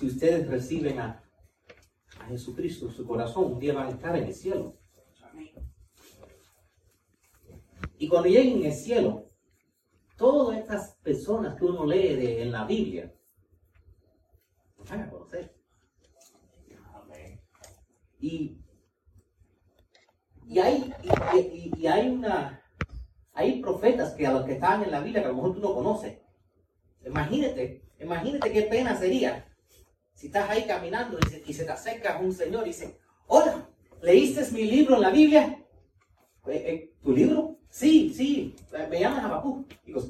si ustedes reciben a, a Jesucristo en su corazón, un día van a estar en el cielo. Y cuando lleguen en el cielo, todas estas personas que uno lee de- en la Biblia, van a conocer. Y, y hay, y hay una, hay profetas que a los que están en la Biblia que a lo mejor tú no conoces. Imagínate, imagínate qué pena sería si estás ahí caminando y se, y se te acerca un señor y dice, hola, ¿leíste mi libro en la Biblia? "Eh, eh, ¿Tu libro? Sí, sí, eh, me llaman Habacuc. Digo,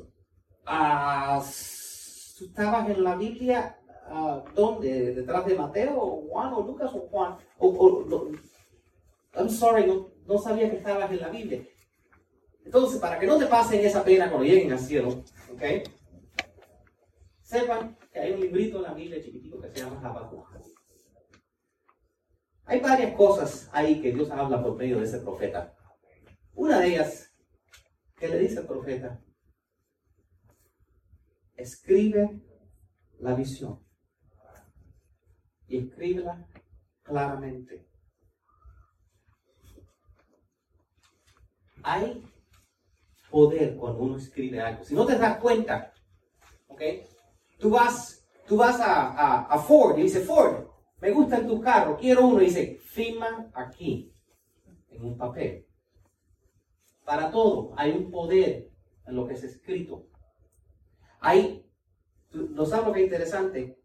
ah, ¿tú estabas en la Biblia? ah, ¿Dónde? ¿Detrás de Mateo, o Juan, o Lucas, o Juan? O, o- I'm sorry, no, no sabía que estabas en la Biblia. Entonces, para que no te pasen esa pena cuando lleguen al cielo, ¿ok? Sepan que hay un librito en la Biblia chiquitito que se llama Habacuc. Hay varias cosas ahí que Dios habla por medio de ese profeta. Una de ellas, que le dice al profeta, escribe la visión y escríbela claramente. Hay poder cuando uno escribe algo. Si no te das cuenta, ¿ok? Tú vas, tú vas a, a- Ford y dice, Ford, me gusta tu carro, quiero uno. Y dice, firma aquí, en un papel. Para todo hay un poder en lo que es escrito. Hay, ¿no sabes lo que es interesante?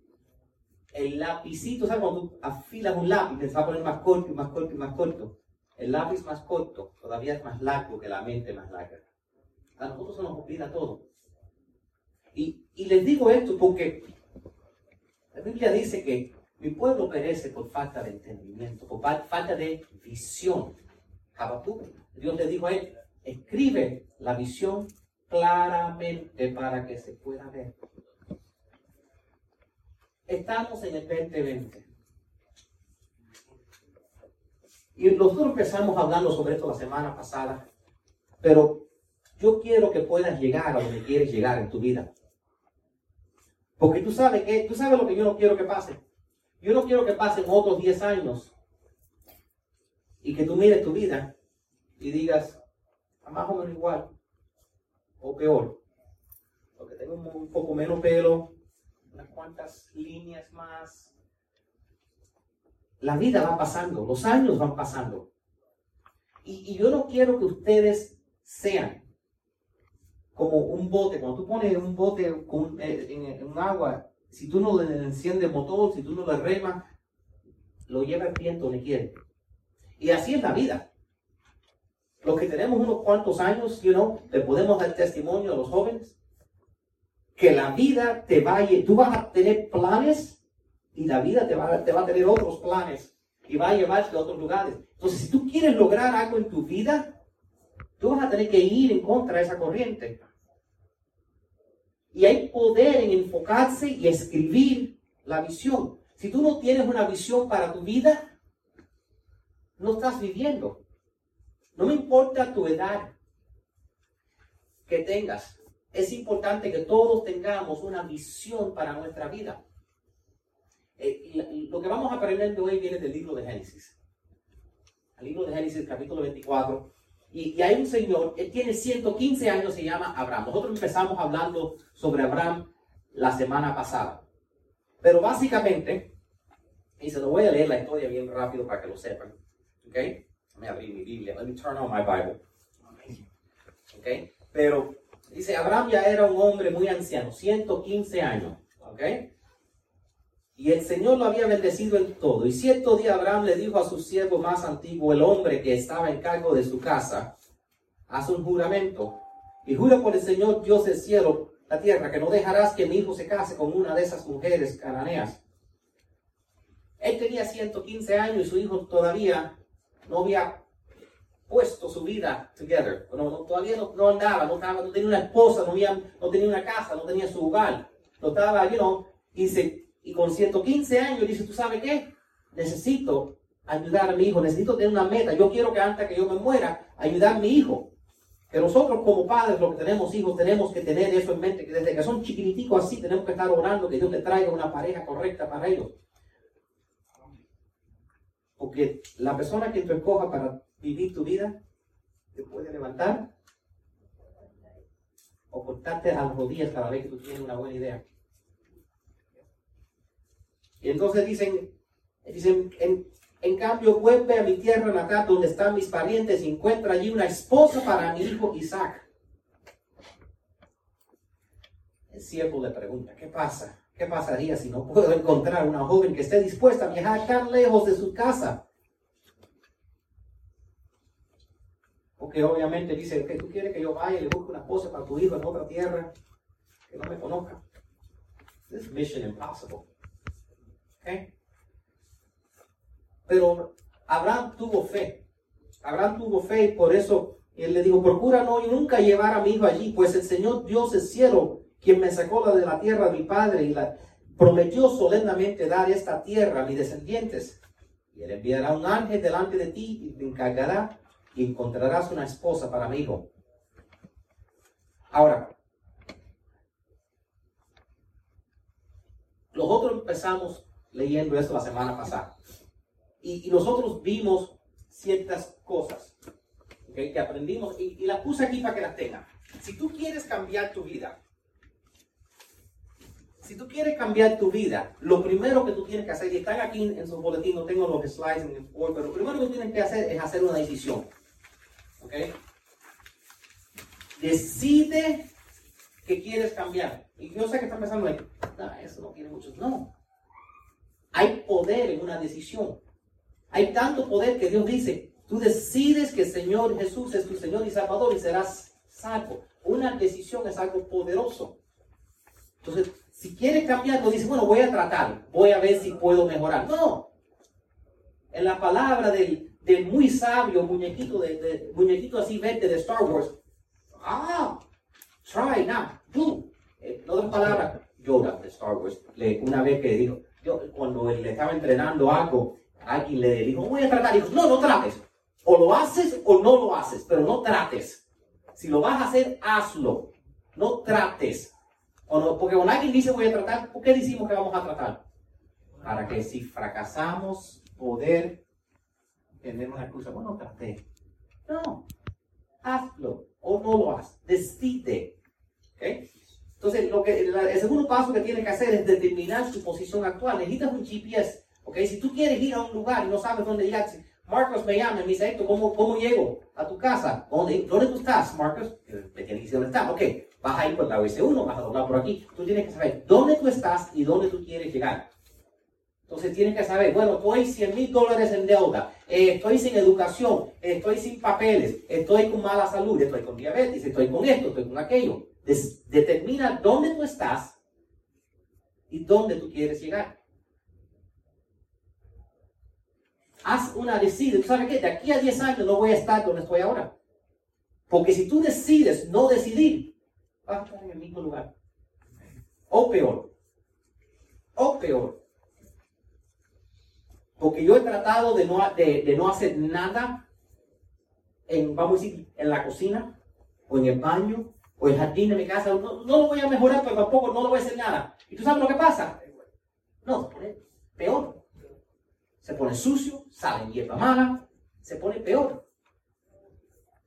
El lapicito, ¿sabes? Cuando tú afilas un lápiz, te va a poner más corto y más corto y más corto. El lápiz más corto todavía es más largo que la mente más larga. A nosotros se nos olvida todo. Y, les digo esto porque la Biblia dice que mi pueblo perece por falta de entendimiento, por fa- falta de visión. Habacuc, Dios le dijo a él, escribe la visión claramente para que se pueda ver. Estamos en el 2020. Y nosotros empezamos hablando sobre esto la semana pasada, pero yo quiero que puedas llegar a donde quieres llegar en tu vida. Porque tú sabes que, tú sabes lo que yo no quiero que pase. Yo no quiero que pasen otros 10 años y que tú mires tu vida y digas, "Ah, más o menos igual o peor. Porque tengo un poco menos pelo, unas cuantas líneas más. La vida va pasando, los años van pasando. Y, y yo no quiero que ustedes sean como un bote. Cuando tú pones un bote con, eh, en, agua, si tú no le enciendes motor, si tú no le remas, lo lleva el viento donde quiere. Y así es la vida. Los que tenemos unos cuantos años, you know, le podemos dar testimonio a los jóvenes que la vida te va a tú vas a tener planes y la vida te va, te va a tener otros planes y va a llevarte a otros lugares. Entonces, si tú quieres lograr algo en tu vida, tú vas a tener que ir en contra de esa corriente. Y hay poder en enfocarse y escribir la visión. Si tú no tienes una visión para tu vida, no estás viviendo. No me importa tu edad que tengas. Es importante que todos tengamos una visión para nuestra vida. Eh, lo que vamos a aprender de hoy viene del libro de Génesis. El libro de Génesis, capítulo 24. Y, y hay un señor, él tiene 115 años, se llama Abraham. Nosotros empezamos hablando sobre Abraham la semana pasada. Pero básicamente, y se lo voy a leer la historia bien rápido para que lo sepan. ¿Ok? Déjame abrir mi Biblia. Let me turn on my Bible. ¿Ok? Pero dice, Abraham ya era un hombre muy anciano, 115 años. ¿Ok? Y el Señor lo había bendecido en todo. Y cierto día Abraham le dijo a su siervo más antiguo, el hombre que estaba en cargo de su casa, haz un juramento. Y jura por el Señor Dios del cielo, la tierra, que no dejarás que mi hijo se case con una de esas mujeres cananeas. Él tenía 115 años y su hijo todavía no había puesto su vida together. No, todavía no, andaba, no, no tenía una esposa, no, había, no tenía una casa, no tenía su hogar. No estaba, you know, y, dice, y con 115 años dice, ¿tú sabes qué? Necesito ayudar a mi hijo, necesito tener una meta. Yo quiero que antes que yo me muera, ayudar a mi hijo. Que nosotros como padres, los que tenemos hijos, tenemos que tener eso en mente, que desde que son chiquititos así, tenemos que estar orando que Dios le traiga una pareja correcta para ellos. Porque la persona que tú escoja para vivir tu vida, te puede levantar o cortarte a las rodillas cada vez que tú tienes una buena idea. Y entonces dicen, dicen en, cambio, vuelve a mi tierra natal donde están mis parientes y encuentra allí una esposa para mi hijo Isaac. El siervo le pregunta, ¿qué pasa? ¿Qué pasaría si no puedo encontrar una joven que esté dispuesta a viajar tan lejos de su casa? Porque obviamente dice, que tú quieres que yo vaya y le busque una esposa para tu hijo en otra tierra que no me conozca. This is mission impossible. Okay? Pero Abraham tuvo fe. Abraham tuvo fe y por eso él le dijo, procura no y nunca llevar a mi hijo allí, pues el Señor Dios del cielo, quien me sacó de la tierra de mi padre y la prometió solemnemente dar esta tierra a mis descendientes. Y él enviará un ángel delante de ti y te encargará y encontrarás una esposa para mi hijo. Ahora, nosotros empezamos leyendo esto la semana pasada. Y, nosotros vimos ciertas cosas que aprendimos y, y las puse aquí para que las tengan. Si tú quieres cambiar tu vida, si tú quieres cambiar tu vida, lo primero que tú tienes que hacer, y están aquí en su boletín, no tengo los slides en el pero lo primero que tienes que hacer es hacer una decisión. ¿Ok? Decide que quieres cambiar. Y yo sé que están pensando, no, eso no tiene muchos. No. Hay poder en una decisión. Hay tanto poder que Dios dice, tú decides que el Señor Jesús es tu Señor y Salvador y serás salvo. Una decisión es algo poderoso. Entonces, si quieres cambiar, no dices, bueno, voy a tratar, voy a ver si puedo mejorar. No. En la palabra del, muy sabio muñequito, de, muñequito así verde de Star Wars, ah, try now, do. Eh, en otras palabras, Yoda de Star Wars, una vez que dijo, yo, cuando él le estaba entrenando algo, alguien le dijo, voy a tratar. Y dijo, no, no trates. O lo haces o no lo haces, pero no trates. Si lo vas a hacer, hazlo. No trates. Porque cuando alguien dice voy a tratar, ¿por qué decimos que vamos a tratar? Para que si fracasamos, poder tener una excusa. Bueno, traté. No. Hazlo o no lo haces. Decide. ¿Okay? Entonces, lo que, el segundo paso que tienes que hacer es determinar su posición actual. Necesitas un GPS. ¿ok? Si tú quieres ir a un lugar y no sabes dónde llegar, Marcos me llama y me dice, Héctor, ¿cómo, ¿cómo llego a tu casa? ¿Dónde, ¿Dónde tú estás, Marcos? Me tienes que decir dónde estás. Ok, vas a ir por la OS1, vas a doblar por aquí. Tú tienes que saber dónde tú estás y dónde tú quieres llegar. Entonces tienes que saber, bueno, estoy 100 mil dólares en deuda, eh, estoy sin educación, estoy sin papeles, estoy con mala salud, estoy con diabetes, estoy con esto, estoy con aquello determina dónde tú estás y dónde tú quieres llegar. Haz una decisión. ¿Sabes qué? De aquí a 10 años no voy a estar donde estoy ahora. Porque si tú decides no decidir, vas a estar en el mismo lugar. O peor. O peor. Porque yo he tratado de no, de no hacer nada en, vamos a decir, en la cocina o en el baño o el jardín de mi casa, no, lo voy a mejorar, pero tampoco no lo voy a hacer nada. ¿Y tú sabes lo que pasa? No, se pone peor. Se pone sucio, sale hierba mala, se pone peor.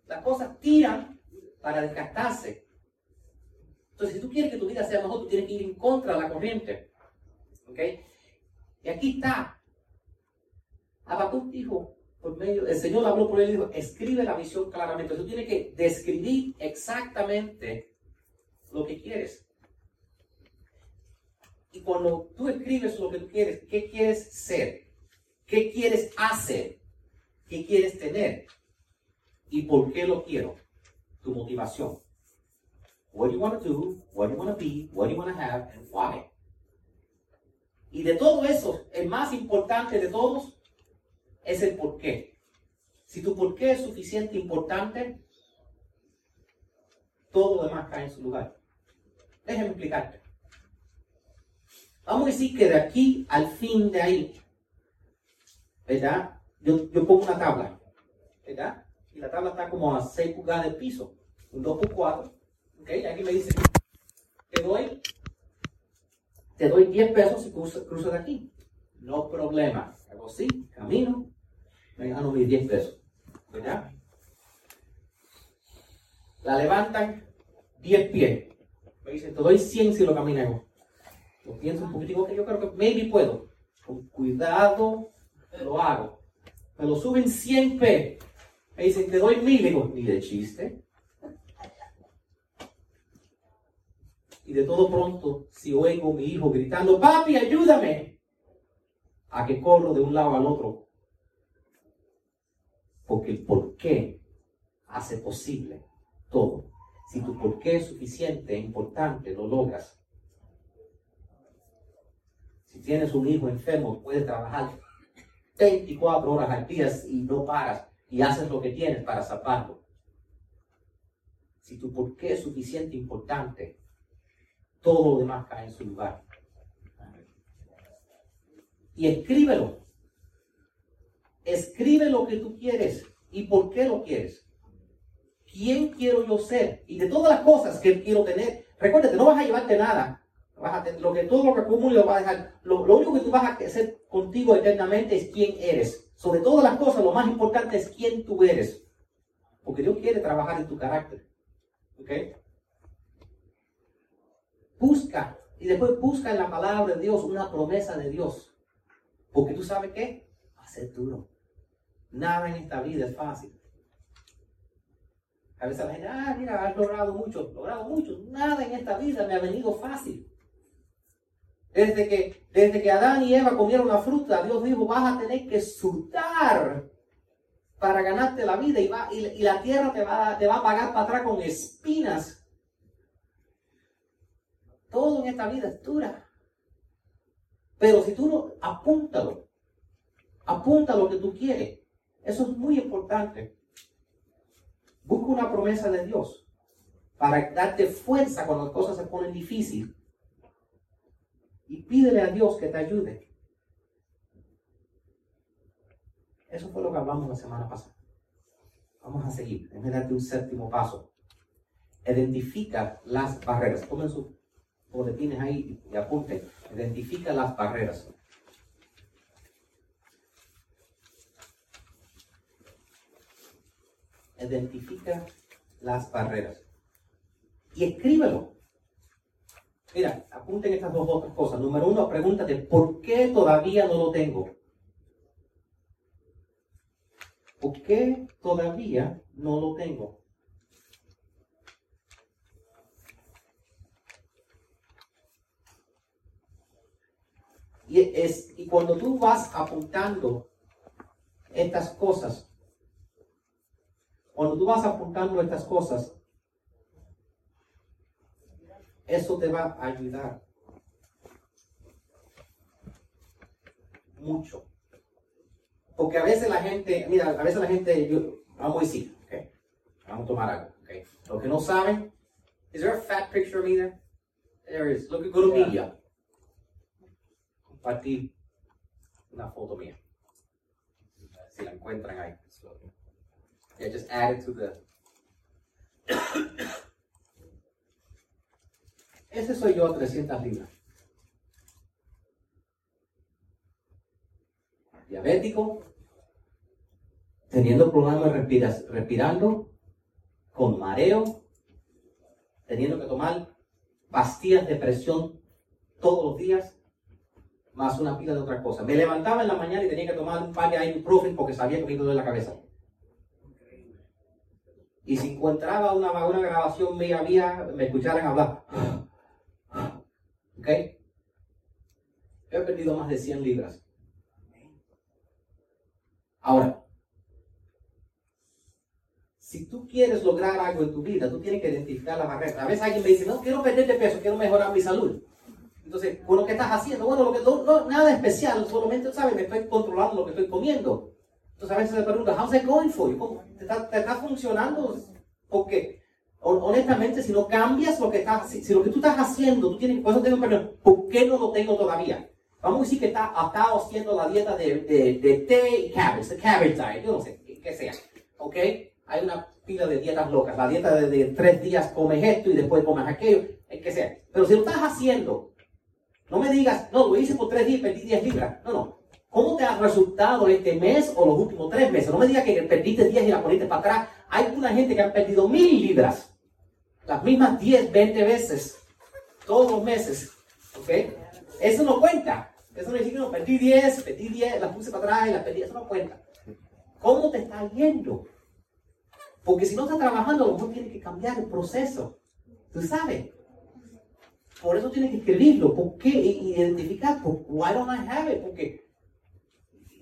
Las cosas tiran para desgastarse. Entonces, si tú quieres que tu vida sea mejor, tú tienes que ir en contra de la corriente. ¿Ok? Y aquí está. Habacuc dijo, por medio, el Señor habló por él y dijo, escribe la visión claramente. Tú tienes que describir exactamente lo que quieres. Y cuando tú escribes lo que tú quieres, ¿qué quieres ser? ¿Qué quieres hacer? ¿Qué quieres tener? ¿Y por qué lo quiero? Tu motivación. What do you want to do? What do you want to be? What do you want to have? And why? Y de todo eso, el más importante de todos es el por qué. Si tu por qué es suficiente importante, todo lo demás cae en su lugar. Déjame explicarte. Vamos a decir que de aquí al fin de ahí, ¿verdad? Yo, pongo una tabla, ¿verdad? Y la tabla está como a 6 pulgadas del piso. un 2 por 4 ¿ok? Aquí me dice, te doy, te doy 10 pesos si cruzo, de aquí. No problema. Hago así, camino, me gano mis 10 pesos. ¿Verdad? La levantan 10 pies. Me dicen, te doy 100 si lo caminamos. Lo pienso un poquitico que yo creo que maybe puedo. Con cuidado lo hago. Me lo suben 100 pies. Me dicen, te doy mil. Digo, ni de chiste. Y de todo pronto, si oigo a mi hijo gritando, papi, ayúdame, a que corro de un lado al otro. Porque el por qué hace posible todo. Si tu por qué es suficiente importante, lo logras. Si tienes un hijo enfermo, puedes trabajar 24 horas al día y no paras y haces lo que tienes para salvarlo. Si tu por qué es suficiente importante, todo lo demás cae en su lugar. Y escríbelo. Escribe lo que tú quieres y por qué lo quieres. ¿Quién quiero yo ser? Y de todas las cosas que quiero tener. Recuérdate, no vas a llevarte nada. A lo que todo lo que acumules lo vas a dejar. Lo, único que tú vas a hacer contigo eternamente es quién eres. Sobre todas las cosas, lo más importante es quién tú eres. Porque Dios quiere trabajar en tu carácter. ¿Ok? Busca y después busca en la palabra de Dios una promesa de Dios. Porque tú sabes qué? Va a ser duro. Nada en esta vida es fácil. A veces la gente, ah, mira, has logrado mucho, logrado mucho. Nada en esta vida me ha venido fácil. Desde que, desde que Adán y Eva comieron la fruta, Dios dijo, vas a tener que sudar para ganarte la vida y, va, y, la tierra te va, te va a pagar para atrás con espinas todo en esta vida es dura. Pero si tú no, apúntalo. Apunta lo que tú quieres. Eso es muy importante. Busca una promesa de Dios para darte fuerza cuando las cosas se ponen difíciles. Y pídele a Dios que te ayude. Eso fue lo que hablamos la semana pasada. Vamos a seguir. Déjame darte un séptimo paso. Identifica las barreras. Tomen su tienes ahí y apunte. Identifica las barreras. Identifica las barreras. Y escríbelo. Mira, apunten estas dos otras cosas. Número uno, pregúntate, ¿por qué todavía no lo tengo? ¿Por qué todavía no lo tengo? Y, es, y cuando tú vas apuntando estas cosas, cuando tú vas apuntando estas cosas, eso te va a ayudar mucho. Porque a veces la gente, mira, a veces la gente, yo, vamos a decir, okay, vamos a tomar algo, okay. Los que no saben, is there a fat picture of me there? There is. Look at good media compartir una foto mía. Si la encuentran ahí. Yeah, just add to the. Ese soy yo, 300 libras. Diabético, teniendo problemas respirando, con mareo, teniendo que tomar pastillas de presión todos los días, más una pila de otras cosas. Me levantaba en la mañana y tenía que tomar un par de ibuprofen porque sabía que me iba la cabeza. Y si encontraba una, una grabación mía, mía, me escucharan hablar. ¿Ok? He perdido más de 100 libras. Ahora, si tú quieres lograr algo en tu vida, tú tienes que identificar la barrera. A veces alguien me dice, no, quiero perder de peso, quiero mejorar mi salud. Entonces, bueno, ¿qué estás haciendo? Bueno, lo que, no, nada especial, solamente, ¿sabes? Me estoy controlando lo que estoy comiendo. Entonces, a veces se pregunta, how's it going for you? ¿Te está, funcionando? Porque, honestamente, si no cambias lo que estás, si, lo que tú estás haciendo, tú tienes, por eso tengo ¿por qué no lo tengo todavía? Vamos a decir que está, estado haciendo la dieta de, de, té y cabbage, the cabbage diet, yo no sé, qué sea, ¿ok? Hay una pila de dietas locas. La dieta de, tres días comes esto y después comes aquello, el que sea. Pero si lo estás haciendo, no me digas, no, lo hice por tres días y perdí 10 libras. No, no. ¿Cómo te ha resultado este mes o los últimos tres meses? No me digas que perdiste 10 y la poniste para atrás. Hay una gente que ha perdido mil libras. Las mismas 10, 20 veces. Todos los meses. ¿Ok? Eso no cuenta. Eso no dice que no, perdí 10, perdí 10, las puse para atrás y las perdí. Eso no cuenta. ¿Cómo te está yendo? Porque si no está trabajando, a lo mejor tienes que cambiar el proceso. Tú sabes. Por eso tienes que escribirlo. ¿Por qué? Identificar. ¿Por why don't I have it? Porque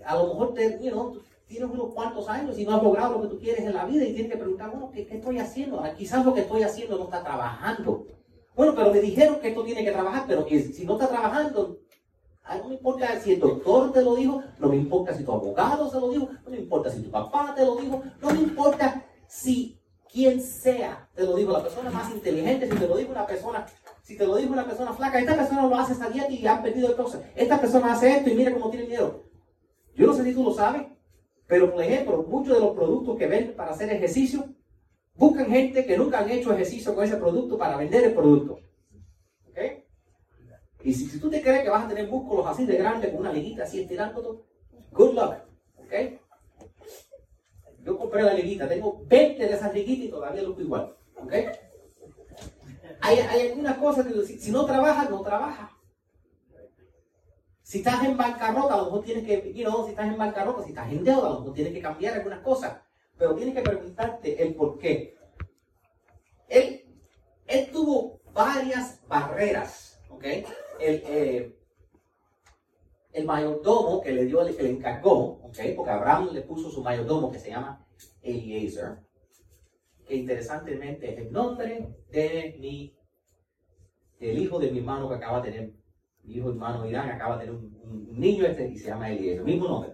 a lo mejor te, you tienes unos cuantos años y no has logrado lo que tú quieres en la vida y tienes que preguntar, bueno, ¿qué, estoy haciendo? Ah, quizás lo que estoy haciendo no está trabajando. Bueno, pero me dijeron que esto tiene que trabajar, pero si no está trabajando, no me importa si el doctor te lo dijo, no me importa si tu abogado se lo dijo, no me importa si tu papá te lo dijo, no me importa si quien sea te lo dijo, la persona más inteligente, si te lo dijo una persona, si te lo dijo una persona flaca, esta persona lo hace esta dieta y han perdido cosas, esta persona hace esto y mira cómo tiene miedo. Yo no sé si tú lo sabes, pero por ejemplo, muchos de los productos que venden para hacer ejercicio, buscan gente que nunca han hecho ejercicio con ese producto para vender el producto. Y si, tú te crees que vas a tener músculos así de grandes, con una liguita así estirando good luck. ¿Ok? Yo compré la liguita, tengo 20 de esas liguitas y todavía lo igual. ¿Ok? Hay, algunas cosas que si, no trabajas, no trabajas. Si estás en bancarrota, a lo mejor tienes que, you know, si estás en bancarrota, si estás en deuda, a lo mejor tienes que cambiar algunas cosas. Pero tienes que preguntarte el por qué. Él, él tuvo varias barreras, ¿ok? el, eh, el mayordomo que le dio, que le encargó, okay, porque Abraham le puso su mayordomo que se llama Eliezer, que interesantemente es el nombre de mi, el hijo de mi hermano que acaba de tener, mi hijo hermano Irán acaba de tener un, niño este y se llama Eliezer, mismo nombre.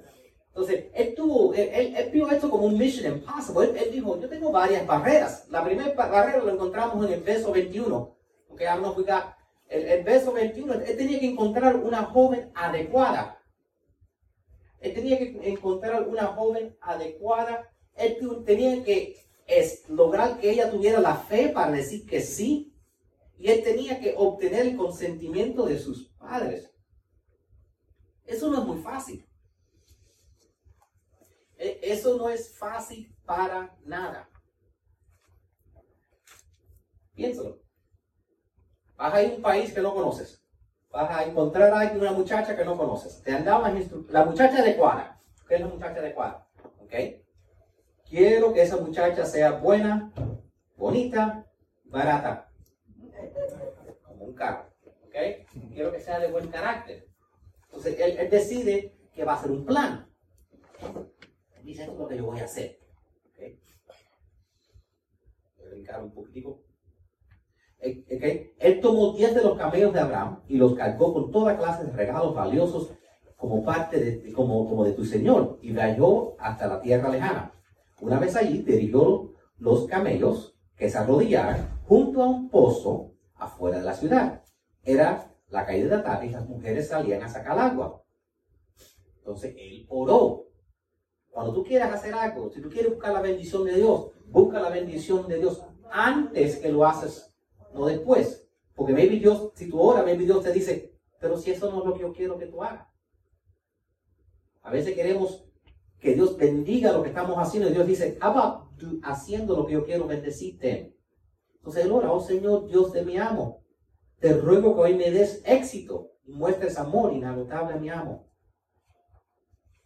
Entonces, él tuvo, él, él, vio esto como un mission impossible. Él, él, dijo, yo tengo varias barreras. La primera barrera lo encontramos en el verso 21. Okay, I don't know if we got el, verso 21, él tenía que encontrar una joven adecuada. Él tenía que encontrar una joven adecuada. Él tenía que lograr que ella tuviera la fe para decir que sí. Y él tenía que obtener el consentimiento de sus padres. Eso no es muy fácil. E, eso no es fácil para nada. Piénsalo. Vas a ir a un país que no conoces. Vas a encontrar a una muchacha que no conoces. Te andabas la muchacha adecuada. ¿Qué es la muchacha adecuada? ¿Ok? Quiero que esa muchacha sea buena, bonita, barata. Un carro. ¿Ok? Quiero que sea de buen carácter. Entonces él, decide que va a hacer un plan. Dice, esto es lo que yo voy a hacer. ¿Ok? Voy a brincar un poquitico. Él tomó 10 de los camellos de Abraham y los cargó con toda clase de regalos valiosos como parte de, como, como de tu Señor y viajó hasta la tierra lejana. Una vez allí dirigió los camellos que se arrodillaron junto a un pozo afuera de la ciudad. Era la caída de la tarde y las mujeres salían a sacar agua. Entonces él oró. Cuando tú quieras hacer algo, si tú quieres buscar la bendición de Dios, busca la bendición de Dios antes que lo haces no después. Porque maybe Dios, si tú oras, maybe Dios te dice, pero si eso no es lo que yo quiero que tú hagas. A veces queremos que Dios bendiga lo que estamos haciendo y Dios dice, Abba, haciendo lo que yo quiero bendecirte. Entonces él ora, oh Señor, Dios de mi amo, te ruego que hoy me des éxito y muestres amor inagotable a mi amo.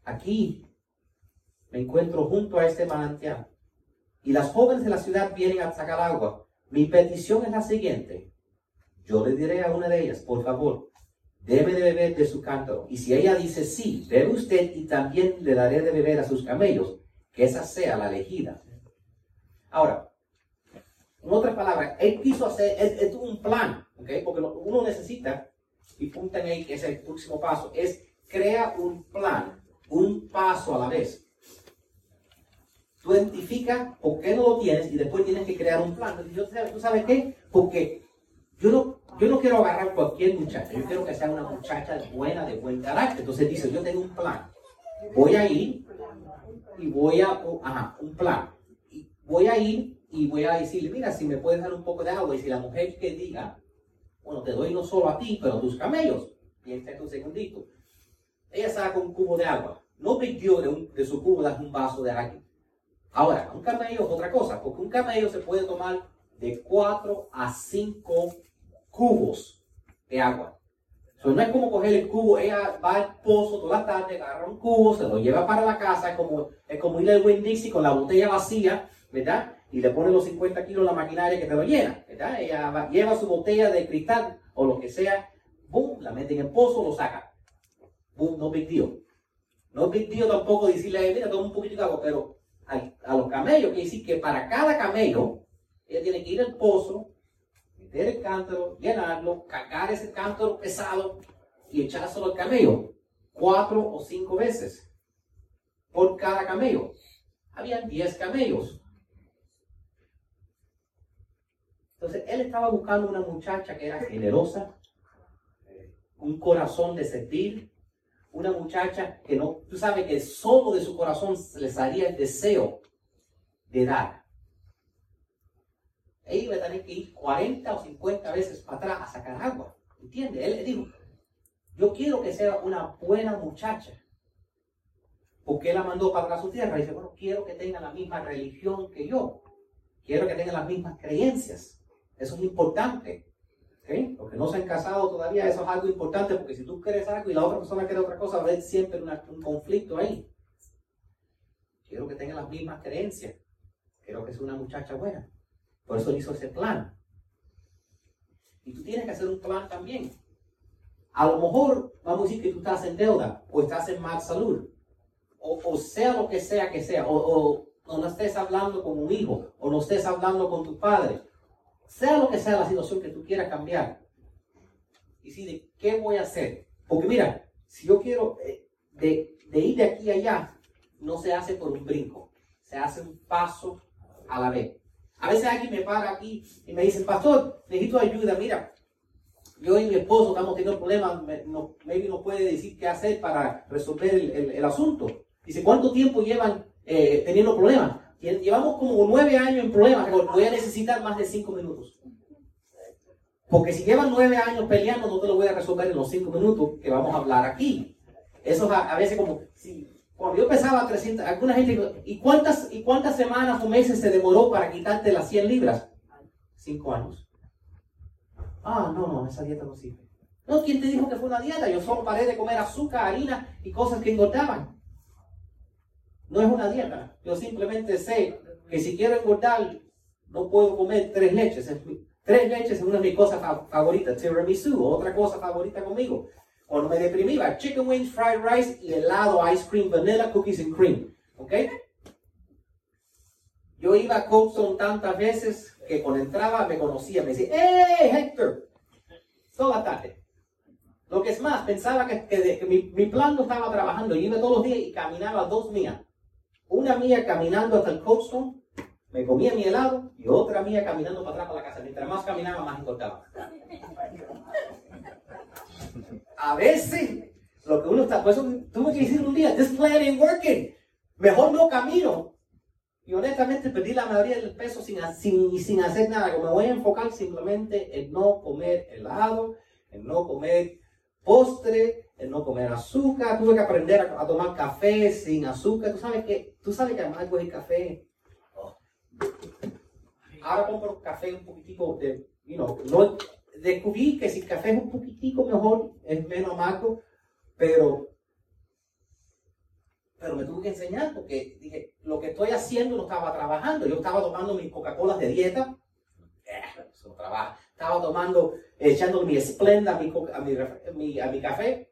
Aquí me encuentro junto a este manantial y las jóvenes de la ciudad vienen a sacar agua. Mi petición es la siguiente. Yo le diré a una de ellas, por favor, debe de beber de su cántaro. Y si ella dice sí, bebe usted y también le daré de beber a sus camellos, que esa sea la elegida. Ahora, en otras palabras, él quiso hacer, él, tuvo un plan, porque uno necesita, y punten ahí que es el próximo paso, es crea un plan, un paso a la vez. Tú identifica por qué no lo tienes y después tienes que crear un plan. ¿Tú sabes qué? Porque yo no, yo no quiero agarrar cualquier muchacha, yo quiero que sea una muchacha buena, de buen carácter. Entonces dice, yo tengo un plan. Voy a ir y voy a, un plan. voy a ir y voy a decirle, mira, si me puedes dar un poco de agua. Y si la mujer que diga, bueno, te doy no solo a ti, pero a tus camellos. Es un segundito. Ella saca un cubo de agua. No pidió de, un, su cubo un vaso de agua. Ahora, un camello es otra cosa, porque un camello se puede tomar de 4 a 5 cubos de agua. So, no es como coger el cubo, ella va al pozo toda la tarde, agarra un cubo, se lo lleva para la casa, es como, es como ir al con la botella vacía, ¿verdad? Y le pone los 50 kilos la maquinaria que te lo llena, ¿verdad? Ella lleva su botella de cristal o lo que sea, boom, la mete en el pozo, lo saca. Boom, no big deal. No big deal tampoco decirle, mira, toma un poquito de agua, pero a, a los camellos, quiere decir que para cada camello, ella tiene que ir al pozo, meter el cántaro, llenarlo, cargar ese cántaro pesado y echárselo al camello cuatro o cinco veces por cada camello. Habían diez camellos. Entonces él estaba buscando una muchacha que era generosa, un corazón de sentir, una muchacha que no, tú sabes que solo de su corazón le salía el deseo de dar ella iba a tener que ir 40 o 50 veces para atrás a sacar agua. ¿Entiende? Él le dijo, yo quiero que sea una buena muchacha. Porque él la mandó para su tierra. Y dice, bueno, quiero que tenga la misma religión que yo. Quiero que tenga las mismas creencias. Eso es importante. ¿Okay? Los que no se han casado todavía, eso es algo importante porque si tú quieres algo y la otra persona quiere otra cosa, va a haber siempre un conflicto ahí. Quiero que tenga las mismas creencias. Quiero que sea una muchacha buena. Por eso hizo ese plan. Y tú tienes que hacer un plan también. A lo mejor vamos a decir que tú estás en deuda o estás en mal salud. O, sea lo que sea que sea. O, no estés hablando con un hijo. O no estés hablando con tu padre. Sea lo que sea la situación que tú quieras cambiar. Y si de qué voy a hacer. Porque mira, si yo quiero eh, de, de ir de aquí a allá, no se hace por un brinco. Se hace un paso a la vez. A veces alguien me para aquí y me dice, pastor, necesito ayuda, mira, yo y mi esposo estamos teniendo problemas, no, maybe no puede decir qué hacer para resolver el, asunto. Dice, ¿cuánto tiempo llevan eh, teniendo problemas? Llevamos como nueve años en problemas, voy a necesitar más de cinco minutos. Porque si llevan nueve años peleando, no te lo voy a resolver en los cinco minutos que vamos a hablar aquí. Eso a, a veces como, si cuando yo pesaba 300, alguna gente ¿y cuántas, ¿y cuántas semanas o meses se demoró para quitarte las 100 libras? Cinco años. Ah, no, no, esa dieta no sirve. No, ¿quién te dijo que fue una dieta? Yo solo paré de comer azúcar, harina y cosas que engordaban. No es una dieta. Yo simplemente sé que si quiero engordar, no puedo comer tres leches. Tres leches es una de mis cosas favoritas. Tiramisu, otra cosa favorita conmigo. Cuando me deprimía, chicken wings, fried rice y helado, ice cream, vanilla, cookies and cream. ¿Ok? Yo iba a Coldstone tantas veces que cuando entraba me conocía, me decía, ¡Hey, Hector! Toda tarde. Lo que es más, pensaba que, mi, mi, plan no estaba trabajando. Yo iba todos los días y caminaba dos mías. Una mía caminando hasta el Coldstone, me comía mi helado, y otra mía caminando para atrás para la casa. Mientras más caminaba, más encontraba a veces lo que uno está, por eso tuve que decir un día, this plan ain't working. Mejor no camino. Y honestamente perdí la mayoría del peso sin, sin, sin hacer nada. Me voy a enfocar simplemente en no comer helado, en no comer postre, no comer azúcar. Tuve que aprender a, tomar café sin azúcar. Tú sabes que, tú sabes que además el café. Oh. Ahora compro café un poquitico de, you know, no, descubrí que si el café es un poquitico mejor, es menos amargo, pero, pero me tuve que enseñar porque dije, lo que estoy haciendo no estaba trabajando. Yo estaba tomando mis Coca-Colas de dieta, eh, eso no trabaja. Estaba tomando, echando mi Splenda a mi, a mi, a mi café,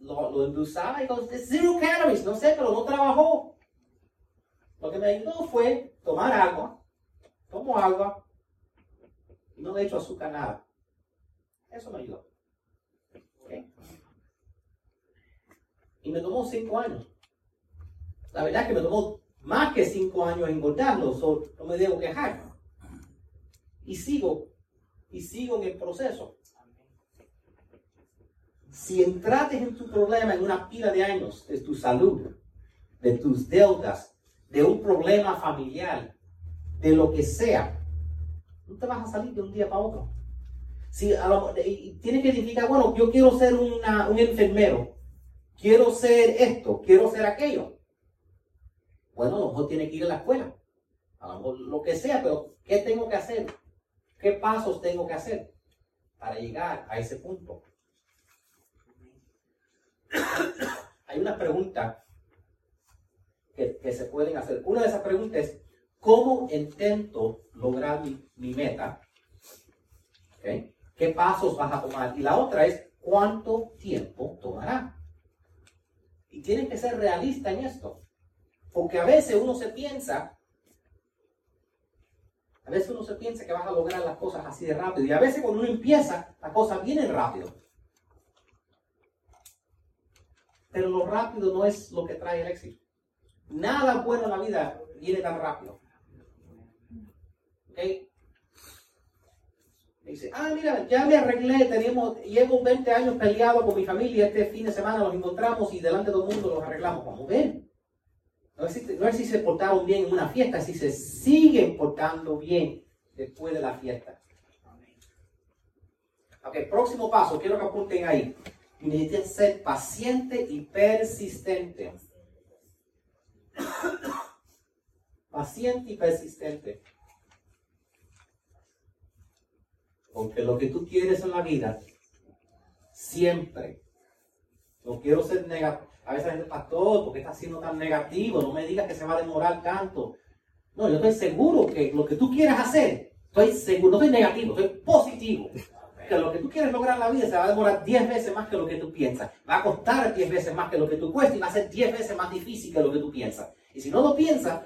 lo, lo endulzaba y con zero calories, no sé, pero no trabajó. Lo que me ayudó fue tomar agua, tomo agua, y no le echo azúcar nada. Eso me ayudó. Y me tomó cinco años. La verdad es que me tomó más que cinco años engordarlo, no me debo quejar. Y sigo, y sigo en el proceso. Si entrates en tu problema en una pila de años de tu salud, de tus deudas, de un problema familiar, de lo que sea, no te vas a salir de un día para otro. Si tienes que identificar, bueno, yo quiero ser un enfermero, quiero ser esto, quiero ser aquello. Bueno, a lo tiene que ir a la escuela, a lo mejor lo que sea, pero ¿qué tengo que hacer? ¿Qué pasos tengo que hacer para llegar a ese punto? Hay una pregunta que, se pueden hacer. Una de esas preguntas es, ¿cómo intento lograr mi, meta? ¿Qué pasos vas a tomar? Y la otra es, ¿cuánto tiempo tomará? Y tienen que ser realistas en esto. Porque a veces uno se piensa, a veces uno se piensa que vas a lograr las cosas así de rápido. Y a veces cuando uno empieza, las cosas vienen rápido. Pero lo rápido no es lo que trae el éxito. Nada bueno en la vida viene tan rápido. ¿Ok? Dice, ah, mira, ya me arreglé, tenemos, llevo 20 años peleado con mi familia, este fin de semana los encontramos y delante de todo el mundo los arreglamos. Vamos a ver. No es, no es si se portaron bien en una fiesta, es si se siguen portando bien después de la fiesta. Ok, próximo paso, quiero que apunten ahí. Necesitan ser paciente y persistente. paciente y persistente. Porque lo que tú quieres en la vida, siempre, no quiero ser negativo. A veces la pastor, ¿por qué está siendo tan negativo? No me digas que se va a demorar tanto. No, yo estoy seguro que lo que tú quieres hacer, estoy seguro, no estoy negativo, estoy positivo. Que lo que tú quieres lograr en la vida se va a demorar 10 veces más que lo que tú piensas. Va a costar 10 veces más que lo que tú cuesta y va a ser 10 veces más difícil que lo que tú piensas. Y si no lo piensas,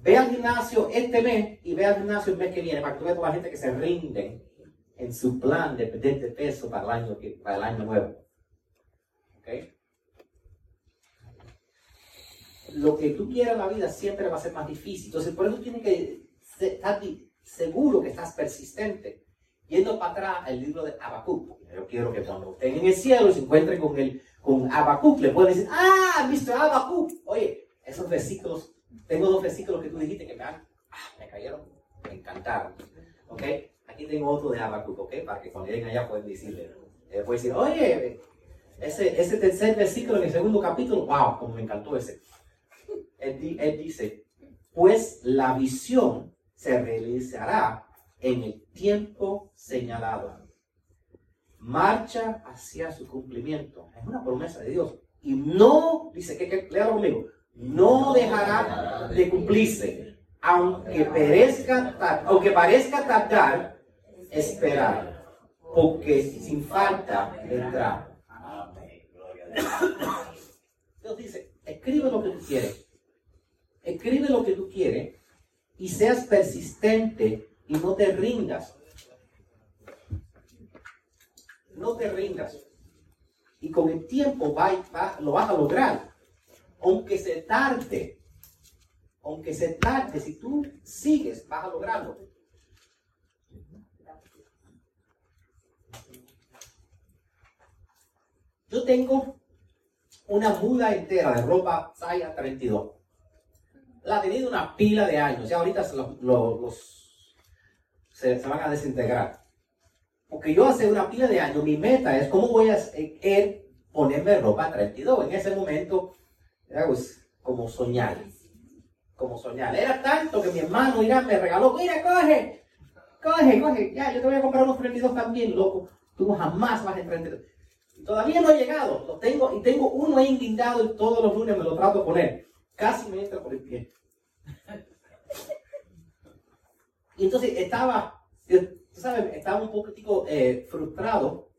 ve al gimnasio este mes y ve al gimnasio el mes que viene para que tú veas toda la gente que se rinden en su plan de perder de peso para el año, que, para el año nuevo. ¿Okay? Lo que tú quieras en la vida siempre va a ser más difícil. Entonces, por eso tienes que estar seguro que estás persistente. Yendo para atrás el libro de Habacuc. Yo quiero que cuando estén en el cielo se encuentren con el con Habacuc, le pueden decir, ah, Mr. Habacuc. Oye, esos versículos, tengo dos versículos que tú dijiste que me, han, ah, me cayeron, me encantaron. ¿Ok? Aquí tengo otro de Habacuc, ¿ok? Para que cuando lleguen allá pueden decirle, eh, pueden decir, oye, ese, ese tercer versículo en el segundo capítulo, wow, como me encantó ese. Él, él dice, pues la visión se realizará en el tiempo señalado. Marcha hacia su cumplimiento. Es una promesa de Dios. Y no, dice, que, que conmigo, no dejará de cumplirse, aunque aunque parezca tardar, esperar, porque sin falta vendrá. Dios dice, escribe lo que tú quieres, escribe lo que tú quieres y seas persistente y no te rindas. No te rindas. Y con el tiempo va, lo vas a lograr. Aunque se tarde. Aunque se tarde, si tú sigues, vas a lograrlo. Yo tengo una muda entera de ropa talla 32. La ha tenido una pila de años. Ya ahorita los, se, van a desintegrar. Porque yo hace una pila de años, mi meta es cómo voy a ponerme ropa 32. En ese momento era pues, como soñar. Como soñar. Era tanto que mi hermano mira, me regaló, mira, coge, coge, coge. Ya, yo te voy a comprar unos 32 también, loco. Tú jamás vas a entrar Todavía no he llegado. Lo tengo, y tengo uno ahí y todos los lunes me lo trato de poner. Casi me entra por el pie. Y entonces estaba, tú sabes, estaba un poquitico eh, frustrado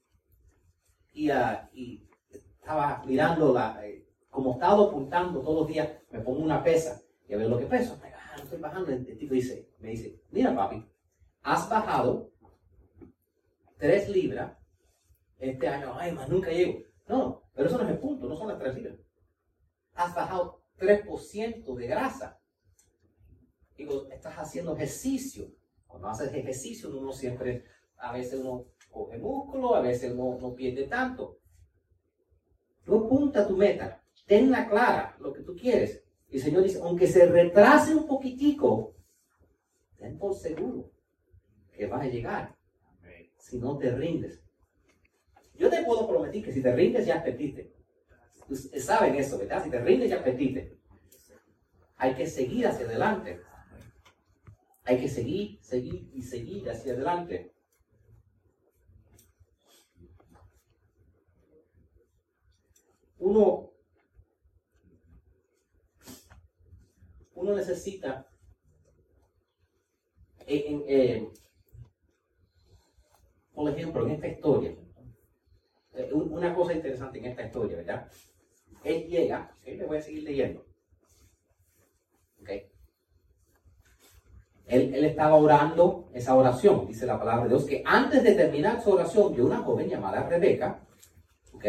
y, uh, y, estaba mirando la, eh, como estaba apuntando todos los días, me pongo una pesa y a ver lo que peso. Ah, no estoy bajando. El tipo dice, me dice, mira papi, has bajado tres libras este año, ay, más nunca llego. No, pero eso no es el punto, no son las tres libras. Has bajado 3% de grasa. Digo, estás haciendo ejercicio. Cuando haces ejercicio, uno siempre, a veces uno coge músculo, a veces uno no pierde tanto. Tú apunta tu meta, tenla clara lo que tú quieres. Y el Señor dice, aunque se retrase un poquitico, ten por seguro que vas a llegar si no te rindes. Yo te puedo prometer que si te rindes ya perdiste. saben eso, ¿verdad? Si te rindes ya perdiste. Hay que seguir hacia adelante. Hay que seguir, seguir y seguir hacia adelante. Uno, uno necesita en, por ejemplo, en esta historia, eh, una cosa interesante en esta historia, ¿verdad? Él llega, le voy a seguir leyendo. ¿Okay? Él, estaba orando esa oración, dice la palabra de Dios, que antes de terminar su oración vio una joven llamada Rebeca, ¿ok?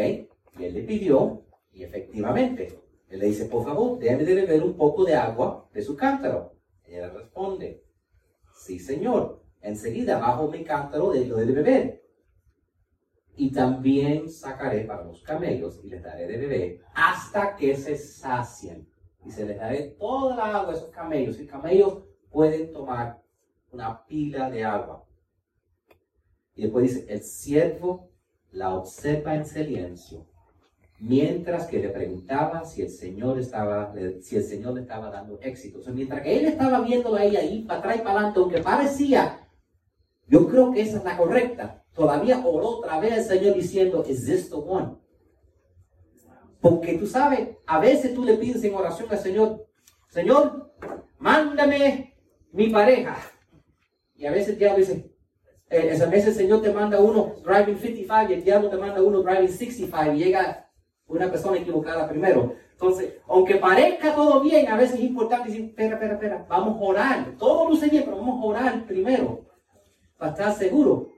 Y él le pidió, y efectivamente, él le dice, por favor, déjame de beber un poco de agua de su cántaro. Ella responde, sí señor, enseguida bajo mi cántaro de lo de beber. Y también sacaré para los camellos y les daré de beber hasta que se sacien. Y se les daré toda la agua a esos camellos. Y camellos pueden tomar una pila de agua. Y después dice, el siervo la observa en silencio, mientras que le preguntaba si el Señor estaba, si el Señor le estaba dando éxito. O mientras que él estaba viéndola ahí, ahí para atrás y para adelante, aunque parecía yo creo que esa es la correcta. Todavía oró otra vez al Señor diciendo, ¿es this the one? Porque tú sabes, a veces tú le pides en oración al Señor, Señor, mándame mi pareja. Y a veces el diablo dice, eh, a veces el Señor te manda uno driving 55 y el diablo te manda uno driving 65 y llega una persona equivocada primero. Entonces, aunque parezca todo bien, a veces es importante decir, espera, espera, espera, vamos a orar. Todo luce bien, pero vamos a orar primero para estar seguro.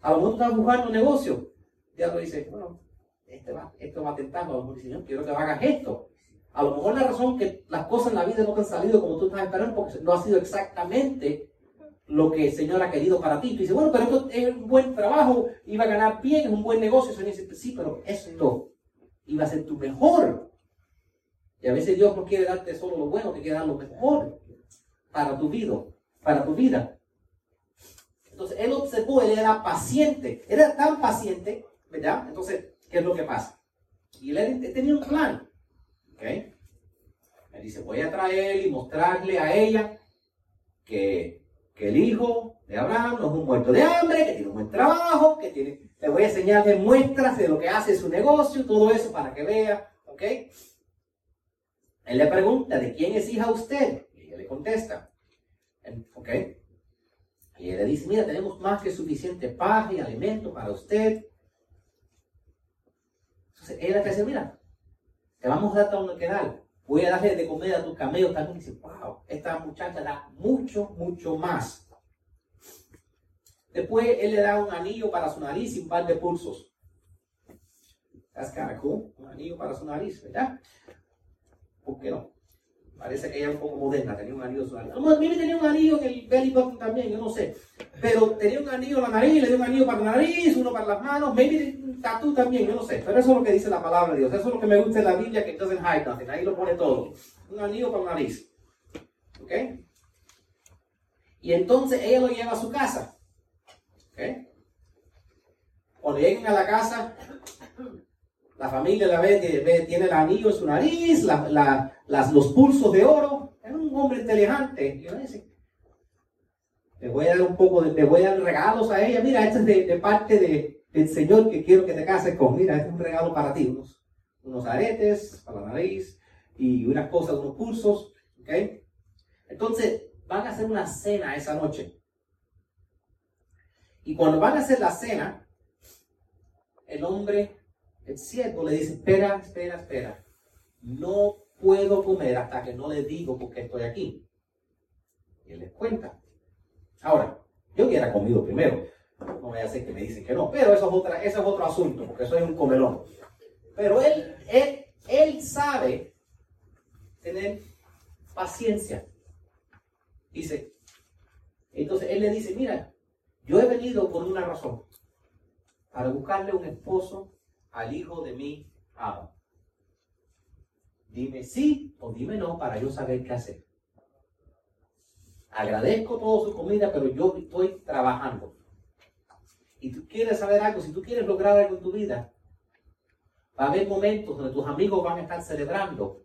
A lo mejor tú estás buscando un negocio. Dios dice, bueno, este va, esto va a tentar, a quiero que hagas esto. A lo mejor la razón que las cosas en la vida no te han salido como tú estás esperando porque no ha sido exactamente lo que el Señor ha querido para ti. Tú dices, bueno, pero esto es un buen trabajo, iba a ganar bien, es un buen negocio. El Señor dice, sí, pero esto iba a ser tu mejor. Y a veces Dios no quiere darte solo lo bueno, te quiere dar lo mejor para tu vida, para tu vida. Entonces él observó, él era paciente, era tan paciente, ¿verdad? Entonces, ¿qué es lo que pasa? Y él, tenía un plan, ¿ok? Él dice, voy a traer y mostrarle a ella que, que el hijo de Abraham no es un muerto de hambre, que tiene un buen trabajo, que tiene, le voy a enseñarle muestras de lo que hace su negocio, todo eso para que vea, ¿ok? Él le pregunta, ¿de quién es hija usted? Y ella le contesta, ¿ok? Y él le dice, mira, tenemos más que suficiente paz y alimento para usted. Entonces ella le dice, mira, te vamos a dar todo lo que dar. Voy a darle de comer a tus camellos también. Dice, wow, esta muchacha da mucho, mucho más. Después él le da un anillo para su nariz y un par de pulsos. That's kind. Un anillo para su nariz, ¿verdad? ¿Por qué no? Parece que ella un poco moderna, tenía un anillo en su nariz. A tenía un anillo en el belly button también, yo no sé. Pero tenía un anillo en la nariz, le dio un anillo para la nariz, uno para las manos, maybe un tatu también, yo no sé. Pero eso es lo que dice la palabra de Dios. Eso es lo que me gusta en la Biblia, que doesn't hide nothing. Ahí lo pone todo. Un anillo para la nariz. ¿Ok? Y entonces ella lo lleva a su casa. ¿Ok? Cuando lleguen a la casa, la familia la ve, tiene el anillo en su nariz, los pulsos de oro. Es un hombre inteligente. Yo le voy a dar un poco, de, voy a dar regalos a ella. Mira, este es de, parte del Señor que quiero que te cases con. Mira, este es un regalo para ti. Unos, aretes para la nariz y unas cosas, unos pulsos. ¿okay? Entonces, van a hacer una cena esa noche. Y cuando van a hacer la cena, el hombre el siervo le dice, espera, espera, espera. No puedo comer hasta que no le digo por qué estoy aquí. Y él les cuenta. Ahora, yo hubiera comido primero. No voy a hacer que me dicen que no. Pero eso es, otra, eso es otro asunto, porque soy un comelón. Pero él, él, él sabe tener paciencia. Dice, entonces él le dice, mira, yo he venido por una razón. Para buscarle un esposo al hijo de mi amo. Dime sí o dime no para yo saber qué hacer. agradezco toda su comida, pero yo estoy trabajando. Y tú quieres saber algo, si tú quieres lograr algo en tu vida, va a haber momentos donde tus amigos van a estar celebrando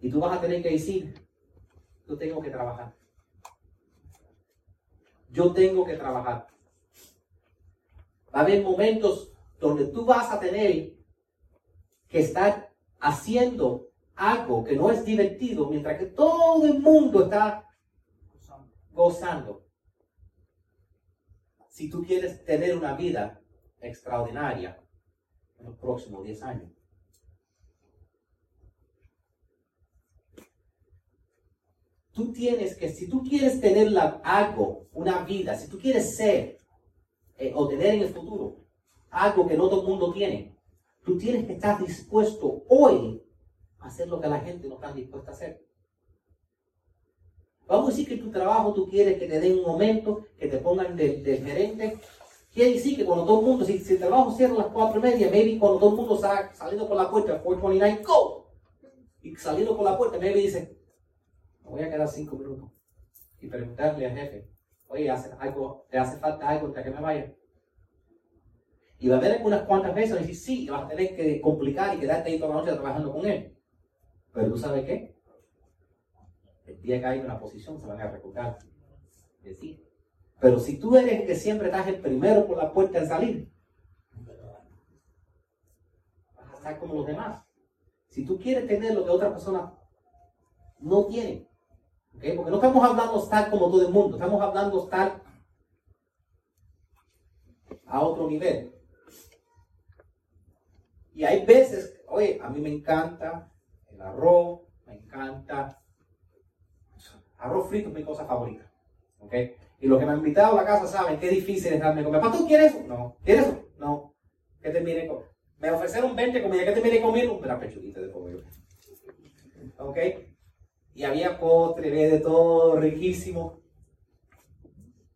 y tú vas a tener que decir, yo tengo que trabajar. Yo tengo que trabajar. Va a haber momentos donde tú vas a tener que estar haciendo algo que no es divertido mientras que todo el mundo está gozando. Si tú quieres tener una vida extraordinaria en los próximos 10 años. Tú tienes que, si tú quieres tener algo, una vida, si tú quieres ser eh, o tener en el futuro algo que no todo el mundo tiene, tú tienes que estar dispuesto hoy a hacer lo que la gente no está dispuesta a hacer. Vamos a decir que tu trabajo tú quieres que te den un momento, que te pongan de, gerente. Quiere decir que cuando todo el mundo, si, el trabajo cierra a las cuatro y media, maybe cuando todo el mundo está saliendo por la puerta, 429, go! Y saliendo por la puerta, maybe dice, me voy a quedar cinco minutos y preguntarle al jefe, oye, ¿hace algo, ¿te hace falta algo hasta que me vaya? Y va a haber unas cuantas veces y decir, sí, vas a tener que complicar y quedarte ahí toda la noche trabajando con él. Pero tú sabes qué? El día que hay una posición se van a reclutar. Decir. Pero si tú eres el que siempre estás el primero por la puerta en salir, vas a estar como los demás. Si tú quieres tener lo que otra persona no tiene, porque no estamos hablando de estar como todo el mundo, estamos hablando de estar a otro nivel. Y hay veces, oye, a mí me encanta el arroz, me encanta. Arroz frito es mi cosa favorita. ¿Ok? Y los que me han invitado a la casa saben qué difícil es darme comer. ¿Para tú quieres eso? No. ¿Quieres eso? No. ¿Qué te mire comer? Me ofrecieron 20 comidas. ¿Qué te mire comiendo? Una pechudita de pollo. ¿Ok? Y había postre, de todo riquísimo.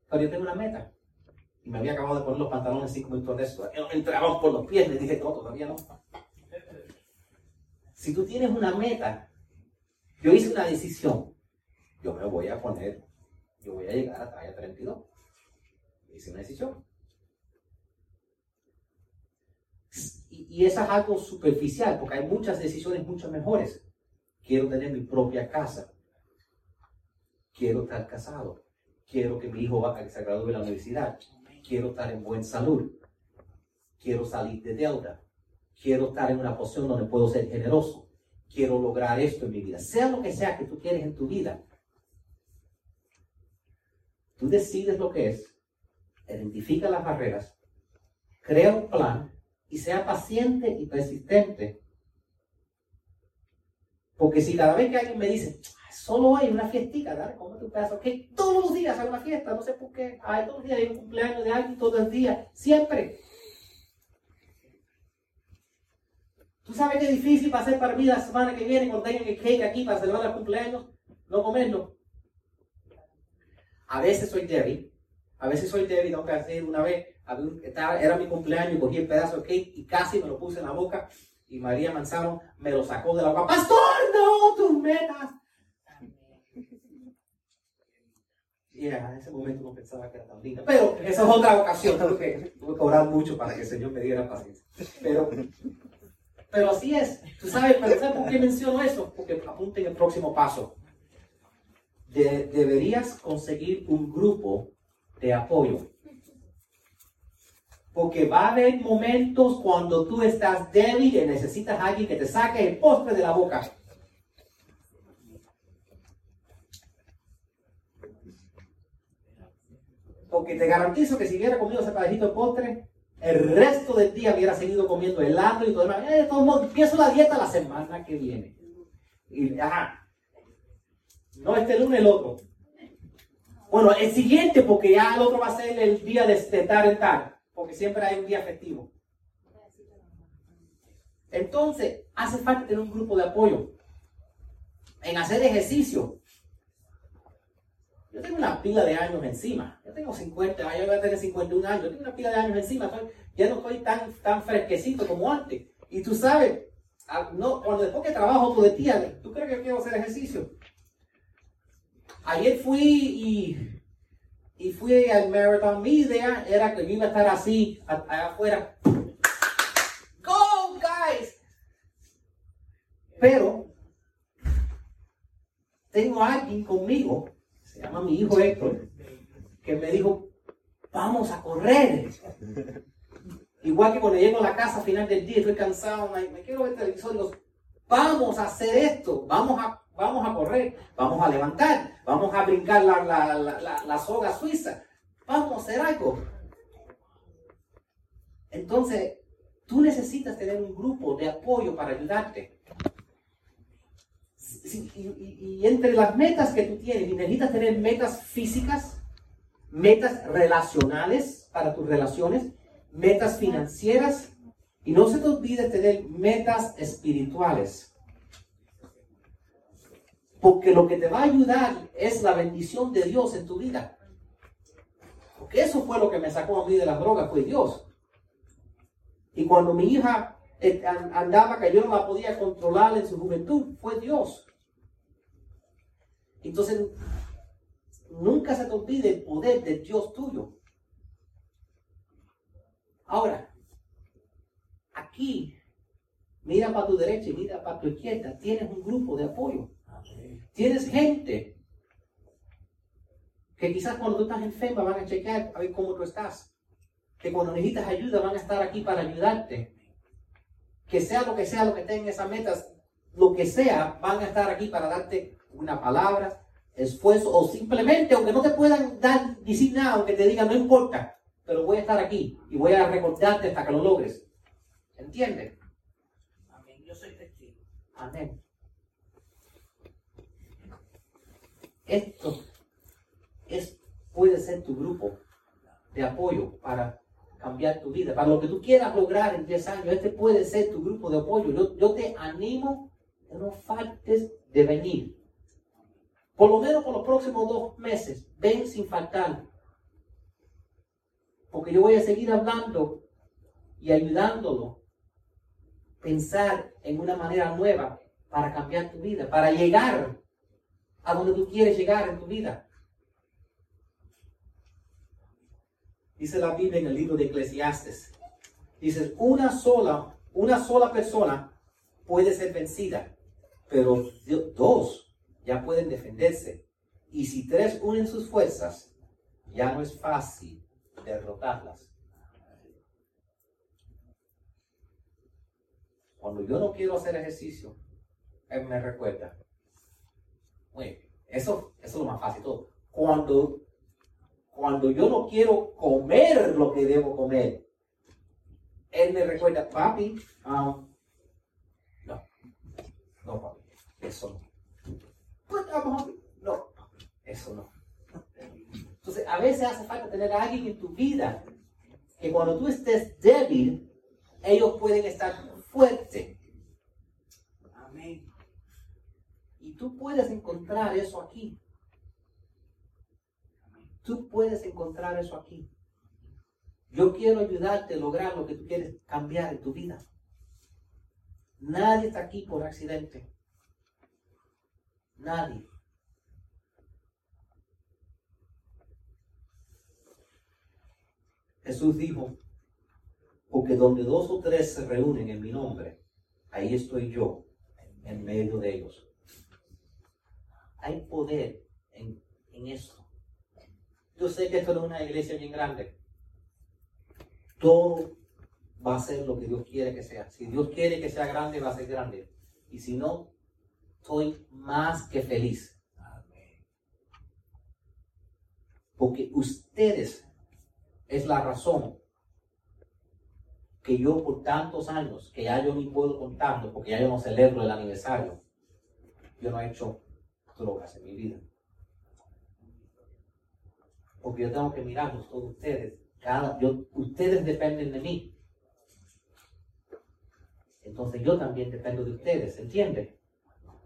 Pero yo tengo una meta. Y me había acabado de poner los pantalones cinco minutos de eso. Entraban por los pies. Le dije, no, todavía no. Si tú tienes una meta, yo hice una decisión. Yo me voy a poner, yo voy a llegar a talla 32. Hice una decisión. Y, y eso es algo superficial, porque hay muchas decisiones mucho mejores. Quiero tener mi propia casa. Quiero estar casado. Quiero que mi hijo se gradúe de la universidad. Quiero estar en buena salud. Quiero salir de deuda. Quiero estar en una posición donde puedo ser generoso. Quiero lograr esto en mi vida. Sea lo que sea que tú quieres en tu vida. Tú decides lo que es. Identifica las barreras. Crea un plan y sea paciente y persistente porque si cada vez que alguien me dice, solo hay una fiestita, dale, cómete un pedazo, que todos los días hay una fiesta, no sé por qué, hay todos los días hay un cumpleaños de alguien, todo el día, siempre. ¿Tú sabes qué difícil va a ser para mí la semana que viene cuando tengan el cake aquí para celebrar el cumpleaños? No comerlo. A veces soy débil, a veces soy débil, tengo que hacer una vez, era mi cumpleaños, cogí el pedazo de cake y casi me lo puse en la boca y María Manzano me lo sacó de la boca. ¡Pastor, no! ¡Tus metas! Y en ese momento no pensaba que era tan linda. Pero esa es otra ocasión. Tuve que, tuve que orar mucho para que el Señor me diera paciencia. Pero, pero así es. ¿Tú sabes, pero ¿sabes por qué menciono eso? Porque apunten el próximo paso. deberías conseguir un grupo de apoyo porque va a haber momentos cuando tú estás débil y necesitas a alguien que te saque el postre de la boca. Porque te garantizo que si hubiera comido ese pedacito de postre, el resto del día hubiera seguido comiendo helado y todo demás. Eh, todo empiezo la dieta la semana que viene. Y, ajá. No este lunes, el otro. Bueno, el siguiente, porque ya el otro va a ser el día de, estar en tal porque siempre hay un día festivo. Entonces, hace falta tener un grupo de apoyo en hacer ejercicio. Yo tengo una pila de años encima. Yo tengo 50 años, voy a tener 51 años. Yo tengo una pila de años encima. ya no estoy tan, tan fresquecito como antes. Y tú sabes, no, cuando después que trabajo todo el día, ¿tú crees que quiero hacer ejercicio? ayer fui y, y fui al Marathon. Mi idea era que yo iba a estar así, allá afuera. ¡Go, guys! Pero tengo a alguien conmigo, se llama mi hijo Héctor, que me dijo, vamos a correr. Igual que cuando llego a la casa al final del día, estoy cansado, me, quiero ver televisor, digo, vamos a hacer esto, vamos a, vamos a correr, vamos a levantar, vamos a brincar la, la, la soga suiza, vamos a hacer algo. Entonces, tú necesitas tener un grupo de apoyo para ayudarte. Y, entre las metas que tú tienes, necesitas tener metas físicas, metas relacionales para tus relaciones, metas financieras y no se te olvide tener metas espirituales. Porque lo que te va a ayudar es la bendición de Dios en tu vida. Porque eso fue lo que me sacó a mí de la droga, fue Dios. Y cuando mi hija eh, andaba que yo no la podía controlar en su juventud, fue Dios. Entonces, nunca se te olvide el poder de Dios tuyo. Ahora, aquí, mira para tu derecha y mira para tu izquierda, tienes un grupo de apoyo. Tienes gente que quizás cuando tú estás enferma van a chequear a ver cómo tú estás. Que cuando necesitas ayuda van a estar aquí para ayudarte. Que sea lo que sea lo que tengan esas metas, lo que sea, van a estar aquí para darte una palabra, esfuerzo o simplemente, aunque no te puedan dar, decir nada, aunque te digan no importa, pero voy a estar aquí y voy a recordarte hasta que lo logres. ¿Entiendes? Amén. Yo soy testigo. Amén. Esto es, puede ser tu grupo de apoyo para cambiar tu vida, para lo que tú quieras lograr en 10 años. Este puede ser tu grupo de apoyo. Yo, yo te animo que no faltes de venir. Por lo menos por los próximos dos meses, ven sin faltar porque yo voy a seguir hablando y ayudándolo a pensar en una manera nueva para cambiar tu vida, para llegar a donde tú quieres llegar en tu vida. Dice la Biblia en el libro de Eclesiastes. Dice, una sola, una sola persona puede ser vencida, pero dos ya pueden defenderse. Y si tres unen sus fuerzas, ya no es fácil derrotarlas. Cuando yo no quiero hacer ejercicio, él me recuerda. eso, eso es lo más fácil todo. Cuando, cuando yo no quiero comer lo que debo comer, él me recuerda, papi, um, no, no, papi, eso no. Pues, no, eso no. Entonces, a veces hace falta tener a alguien en tu vida que cuando tú estés débil, ellos pueden estar fuertes. Amén. Y tú puedes encontrar eso aquí. Tú puedes encontrar eso aquí. Yo quiero ayudarte a lograr lo que tú quieres cambiar en tu vida. Nadie está aquí por accidente. Nadie. Jesús dijo, porque donde dos o tres se reúnen en mi nombre, ahí estoy yo en medio de ellos. Hay poder en, en esto. Yo sé que esto es una iglesia bien grande. Todo va a ser lo que Dios quiere que sea. Si Dios quiere que sea grande, va a ser grande. Y si no, estoy más que feliz. Porque ustedes es la razón que yo por tantos años, que ya yo ni puedo contarlo, porque ya yo no celebro el aniversario, yo no he hecho drogas en mi vida. Porque yo tengo que mirarlos todos ustedes. Cada, yo, ustedes dependen de mí. Entonces yo también dependo de ustedes, ¿entiende?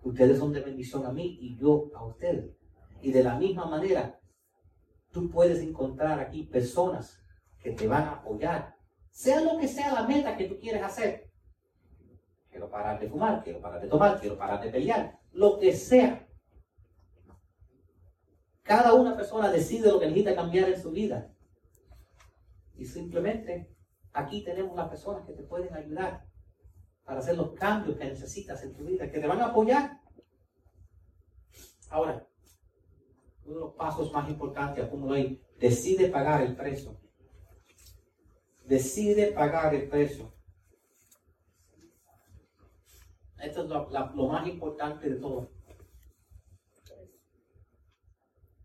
Ustedes son de bendición a mí y yo a ustedes. Y de la misma manera, tú puedes encontrar aquí personas que te van a apoyar, sea lo que sea la meta que tú quieres hacer. Quiero parar de fumar, quiero parar de tomar, quiero parar de pelear, lo que sea. Cada una persona decide lo que necesita cambiar en su vida. Y simplemente aquí tenemos las personas que te pueden ayudar para hacer los cambios que necesitas en tu vida, que te van a apoyar. Ahora, uno de los pasos más importantes, como hoy, decide pagar el precio. Decide pagar el precio. Esto es lo, más importante de todo.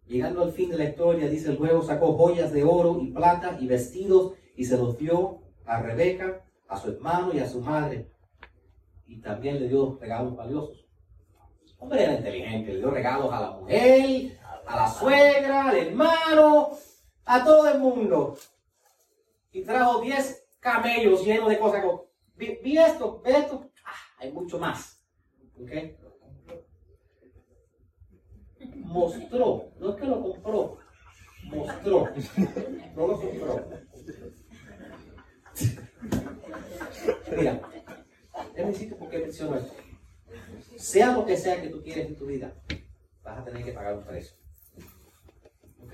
Llegando al fin de la historia, dice, luego sacó joyas de oro y plata y vestidos y se los dio a Rebeca, a su hermano y a su madre. Y también le dio regalos valiosos. Hombre era inteligente, le dio regalos a la mujer, a la suegra, al hermano, a todo el mundo. Y trajo 10 camellos llenos de cosas. Vi, vi esto, ve esto, hay mucho más. ¿Okay? Mostró, no es que lo compró, mostró, no lo compró. Mira, déjame decirte por qué menciono esto. Sea lo que sea que tú quieres en tu vida, vas a tener que pagar un precio. ¿Ok?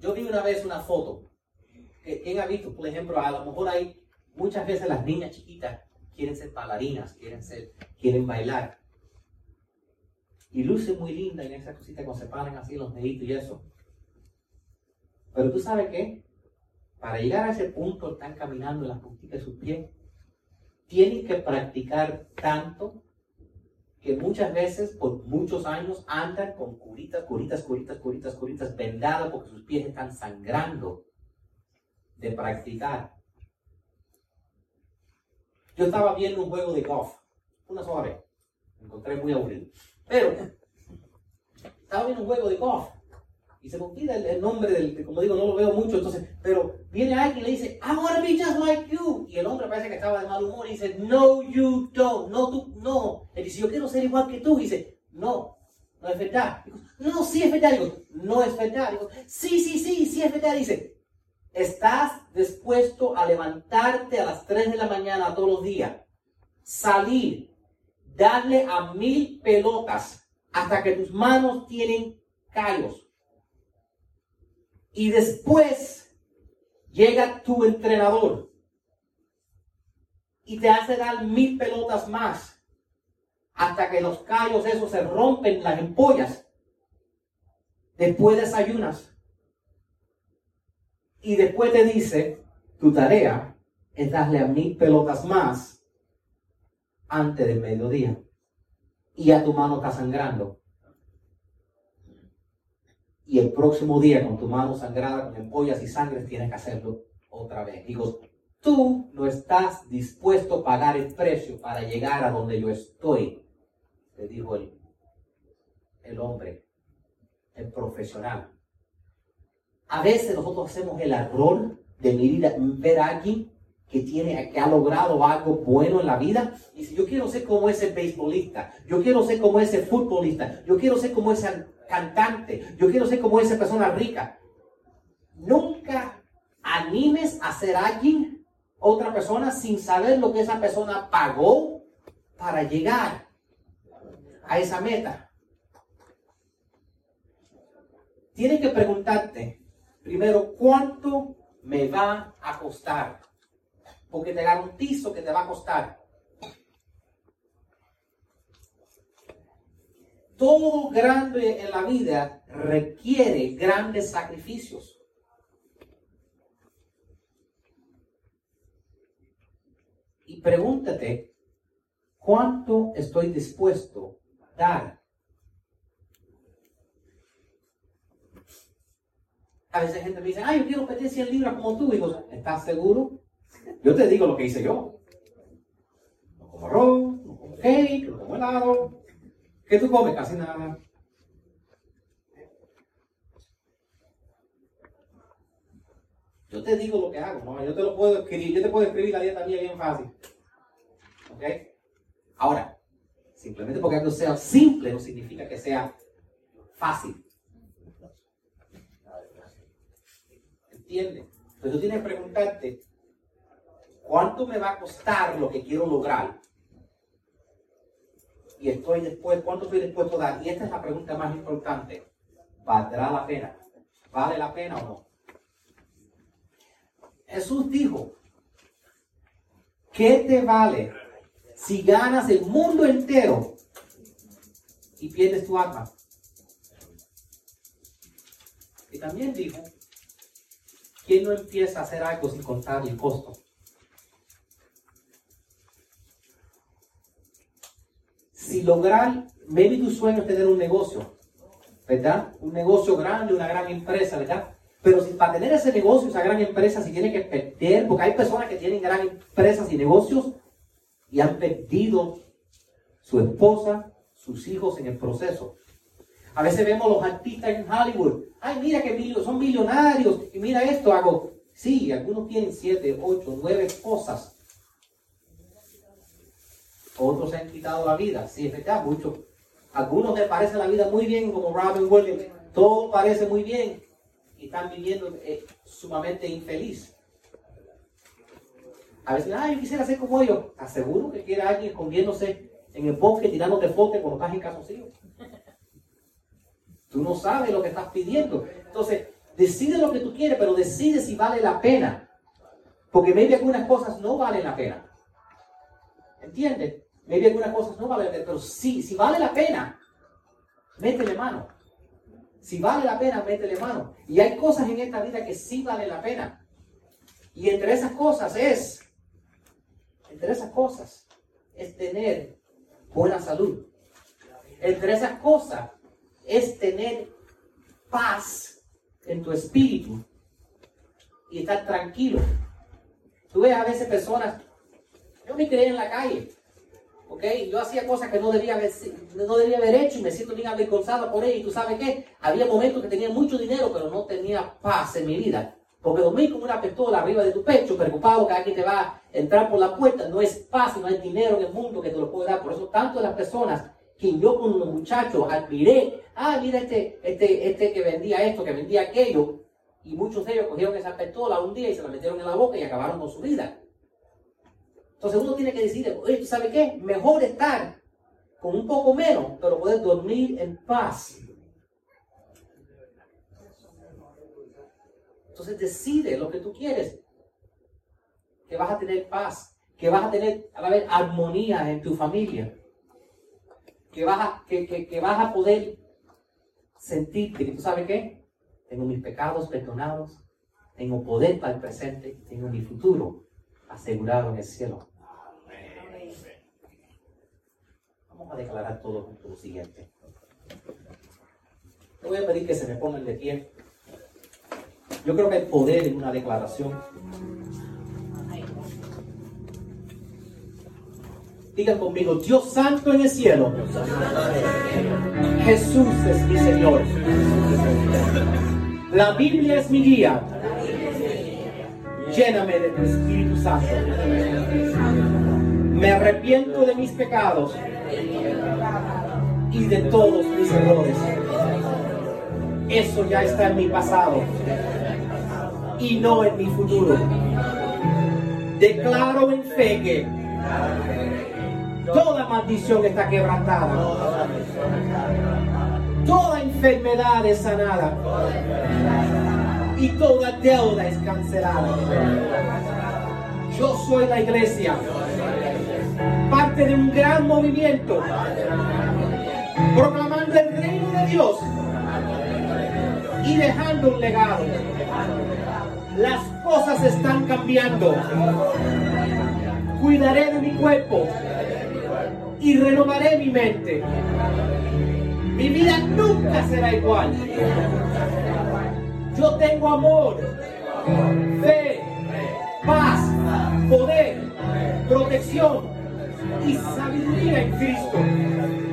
Yo vi una vez una foto. ¿Quién ha visto, por ejemplo, a lo mejor hay muchas veces las niñas chiquitas quieren ser bailarinas, quieren, ser, quieren bailar. Y luce muy linda en esa cosita cuando se paran así los deditos y eso. Pero tú sabes qué? Para llegar a ese punto están caminando en las puntitas de sus pies. Tienen que practicar tanto que muchas veces por muchos años andan con curitas, curitas, curitas, curitas, curitas vendadas porque sus pies están sangrando de practicar. Yo estaba viendo un juego de golf, una sola vez. Me encontré muy aburrido. Pero, estaba viendo un juego de golf. Y se me olvida el, nombre del, como digo, no lo veo mucho, entonces, pero viene alguien y le dice, I want to be just like you. Y el hombre parece que estaba de mal humor y dice, no, you don't, no, tú, no. Él dice, yo quiero ser igual que tú. Y dice, no, no es verdad. Digo, no, sí es verdad. Digo, no es verdad. Digo, sí, sí, sí, sí es verdad. Dice, ¿Estás dispuesto a levantarte a las 3 de la mañana todos los días? Salir, darle a mil pelotas hasta que tus manos tienen callos. Y después llega tu entrenador y te hace dar mil pelotas más hasta que los callos esos se rompen las empollas. Después desayunas y después te dice, tu tarea es darle a mil pelotas más antes del mediodía. Y a tu mano está sangrando. Y el próximo día con tu mano sangrada, con empollas y sangre, tienes que hacerlo otra vez. Digo, tú no estás dispuesto a pagar el precio para llegar a donde yo estoy, le dijo el, el hombre, el profesional. A veces nosotros hacemos el error de ver a alguien que, tiene, que ha logrado algo bueno en la vida y dice, yo quiero ser como ese beisbolista, yo quiero ser como ese futbolista, yo quiero ser como ese cantante, yo quiero ser como esa persona rica. Nunca animes a ser alguien, otra persona, sin saber lo que esa persona pagó para llegar a esa meta. Tienes que preguntarte, Primero, ¿cuánto me va a costar? Porque te garantizo que te va a costar. Todo grande en la vida requiere grandes sacrificios. Y pregúntate, ¿cuánto estoy dispuesto a dar A veces gente me dice, ay, yo quiero pedir 100 libras como tú. Y digo, ¿estás seguro? Yo te digo lo que hice yo. No como arroz, no como cake, no como helado. ¿Qué tú comes? Casi nada. Yo te digo lo que hago, ¿no? Yo te lo puedo escribir, yo te puedo escribir la dieta mía bien fácil. ¿Ok? Ahora, simplemente porque algo sea simple no significa que sea fácil. ¿Entiendes? Entonces tú tienes que preguntarte, ¿cuánto me va a costar lo que quiero lograr? Y estoy dispuesto, ¿cuánto estoy dispuesto a dar? Y esta es la pregunta más importante. ¿Valdrá la pena? ¿Vale la pena o no? Jesús dijo, ¿qué te vale si ganas el mundo entero y pierdes tu alma? Y también dijo, ¿quién no empieza a hacer algo sin contar el costo? Si lograr, maybe tu sueño es tener un negocio, ¿verdad? Un negocio grande, una gran empresa, ¿verdad? Pero si para tener ese negocio, esa gran empresa, si tiene que perder, porque hay personas que tienen gran empresas y negocios y han perdido su esposa, sus hijos en el proceso. A veces vemos los artistas en Hollywood. Ay, mira que son millonarios. Y mira esto, hago. Sí, algunos tienen siete, ocho, nueve esposas. Otros se han quitado la vida. Sí, es verdad, muchos. Algunos les parece la vida muy bien, como Robin Williams. Todo parece muy bien. Y están viviendo eh, sumamente infeliz. A veces, ay, yo quisiera ser como ellos. Aseguro que quiera alguien escondiéndose en el bosque, tirándote fotos cuando estás en calzoncillos. Tú no sabes lo que estás pidiendo. Entonces, decide lo que tú quieres, pero decide si vale la pena. Porque maybe algunas cosas no valen la pena. ¿Entiendes? Maybe algunas cosas no valen la pena. Pero sí, si vale la pena, métele mano. Si vale la pena, métele mano. Y hay cosas en esta vida que sí vale la pena. Y entre esas cosas es, entre esas cosas, es tener buena salud. Entre esas cosas es tener paz en tu espíritu y estar tranquilo. Tú ves a veces personas, yo me creé en la calle, ¿ok? Yo hacía cosas que no debía haber, no debía haber hecho y me siento bien avergonzado por ello. Y tú sabes qué, había momentos que tenía mucho dinero, pero no tenía paz en mi vida. Porque dormir con una pistola arriba de tu pecho, preocupado que alguien te va a entrar por la puerta, no es paz, no hay dinero en el mundo que te lo pueda dar. Por eso tanto las personas quien yo con los muchachos admiré, ah, mira este, este, este que vendía esto, que vendía aquello, y muchos de ellos cogieron esa pistola un día y se la metieron en la boca y acabaron con su vida. Entonces uno tiene que decir, oye, ¿tú sabes qué? Mejor estar con un poco menos, pero poder dormir en paz. Entonces decide lo que tú quieres. Que vas a tener paz, que vas a tener, a haber armonía en tu familia que vas a, que, vas a poder sentirte que tú sabes qué, tengo mis pecados perdonados, tengo poder para el presente, tengo mi futuro asegurado en el cielo. Vamos a declarar todo junto lo siguiente. Te voy a pedir que se me pongan de pie. Yo creo que hay poder en una declaración. Digan conmigo, Dios santo en el cielo. Jesús es mi Señor. La Biblia es mi guía. Lléname de tu Espíritu Santo. Me arrepiento de mis pecados y de todos mis errores. Eso ya está en mi pasado y no en mi futuro. Declaro en fe que Toda maldición está quebrantada. Toda enfermedad es sanada. Y toda deuda es cancelada. Yo soy la iglesia. Parte de un gran movimiento. Proclamando el reino de Dios. Y dejando un legado. Las cosas están cambiando. Cuidaré de mi cuerpo y renovaré mi mente. Mi vida nunca será igual. Yo tengo amor, fe, paz, poder, protección y sabiduría en Cristo.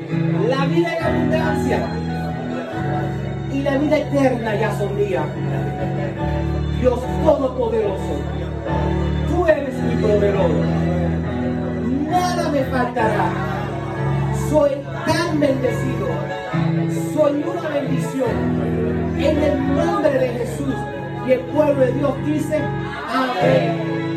La vida en abundancia y la vida eterna ya son mía. Dios Todopoderoso, tú eres mi proveedor. Nada me faltará soy tan bendecido. Soy una bendición. En el nombre de Jesús. Y el pueblo de Dios dice, amén.